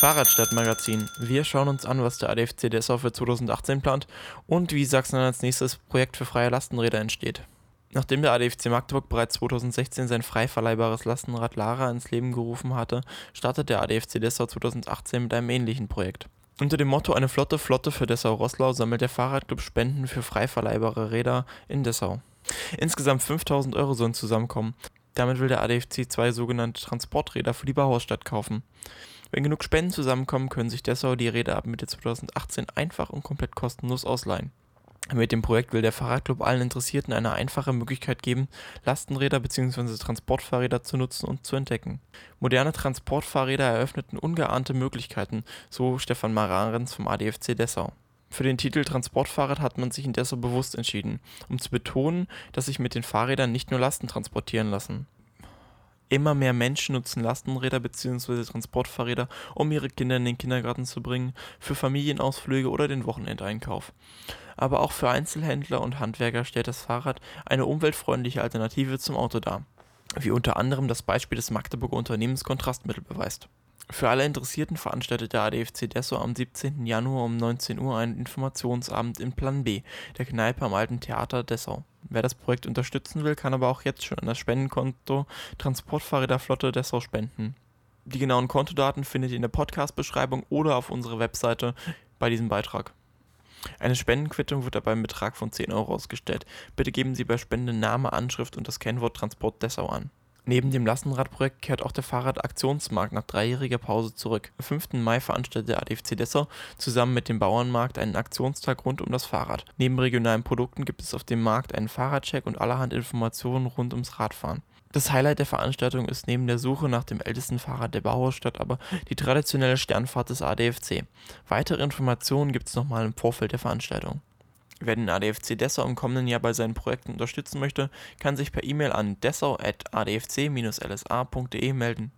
Fahrradstadtmagazin. Wir schauen uns an, was der ADFC Dessau für 2018 plant und wie Sachsen als nächstes Projekt für freie Lastenräder entsteht. Nachdem der ADFC Magdeburg bereits 2016 sein frei verleihbares Lastenrad Lara ins Leben gerufen hatte, startet der ADFC Dessau 2018 mit einem ähnlichen Projekt. Unter dem Motto Eine flotte Flotte für Dessau-Rosslau sammelt der Fahrradclub Spenden für frei verleihbare Räder in Dessau. Insgesamt 5000 Euro sollen zusammenkommen. Damit will der ADFC zwei sogenannte Transporträder für die Bauhausstadt kaufen. Wenn genug Spenden zusammenkommen, können sich Dessau die Räder ab Mitte 2018 einfach und komplett kostenlos ausleihen. Mit dem Projekt will der Fahrradclub allen Interessierten eine einfache Möglichkeit geben, Lastenräder bzw. Transportfahrräder zu nutzen und zu entdecken. Moderne Transportfahrräder eröffneten ungeahnte Möglichkeiten, so Stefan Mararens vom ADFC Dessau. Für den Titel Transportfahrrad hat man sich in Dessau bewusst entschieden, um zu betonen, dass sich mit den Fahrrädern nicht nur Lasten transportieren lassen. Immer mehr Menschen nutzen Lastenräder bzw. Transportfahrräder, um ihre Kinder in den Kindergarten zu bringen, für Familienausflüge oder den Wochenendeinkauf. Aber auch für Einzelhändler und Handwerker stellt das Fahrrad eine umweltfreundliche Alternative zum Auto dar, wie unter anderem das Beispiel des Magdeburger Unternehmens Kontrastmittel beweist. Für alle Interessierten veranstaltet der ADFC Dessau am 17. Januar um 19 Uhr einen Informationsabend in Plan B, der Kneipe am Alten Theater Dessau. Wer das Projekt unterstützen will, kann aber auch jetzt schon an das Spendenkonto Transportfahrräderflotte Dessau spenden. Die genauen Kontodaten findet ihr in der Podcast-Beschreibung oder auf unserer Webseite bei diesem Beitrag. Eine Spendenquittung wird dabei im Betrag von 10 Euro ausgestellt. Bitte geben Sie bei Spende Name, Anschrift und das Kennwort Transport Dessau an. Neben dem Lastenradprojekt kehrt auch der Fahrradaktionsmarkt nach dreijähriger Pause zurück. Am 5. Mai veranstaltet der ADFC Dessau zusammen mit dem Bauernmarkt einen Aktionstag rund um das Fahrrad. Neben regionalen Produkten gibt es auf dem Markt einen Fahrradcheck und allerhand Informationen rund ums Radfahren. Das Highlight der Veranstaltung ist neben der Suche nach dem ältesten Fahrrad der Bauhausstadt aber die traditionelle Sternfahrt des ADFC. Weitere Informationen gibt es nochmal im Vorfeld der Veranstaltung. Wer den ADFC Dessau im kommenden Jahr bei seinen Projekten unterstützen möchte, kann sich per E-Mail an dessau.adfc-lsa.de melden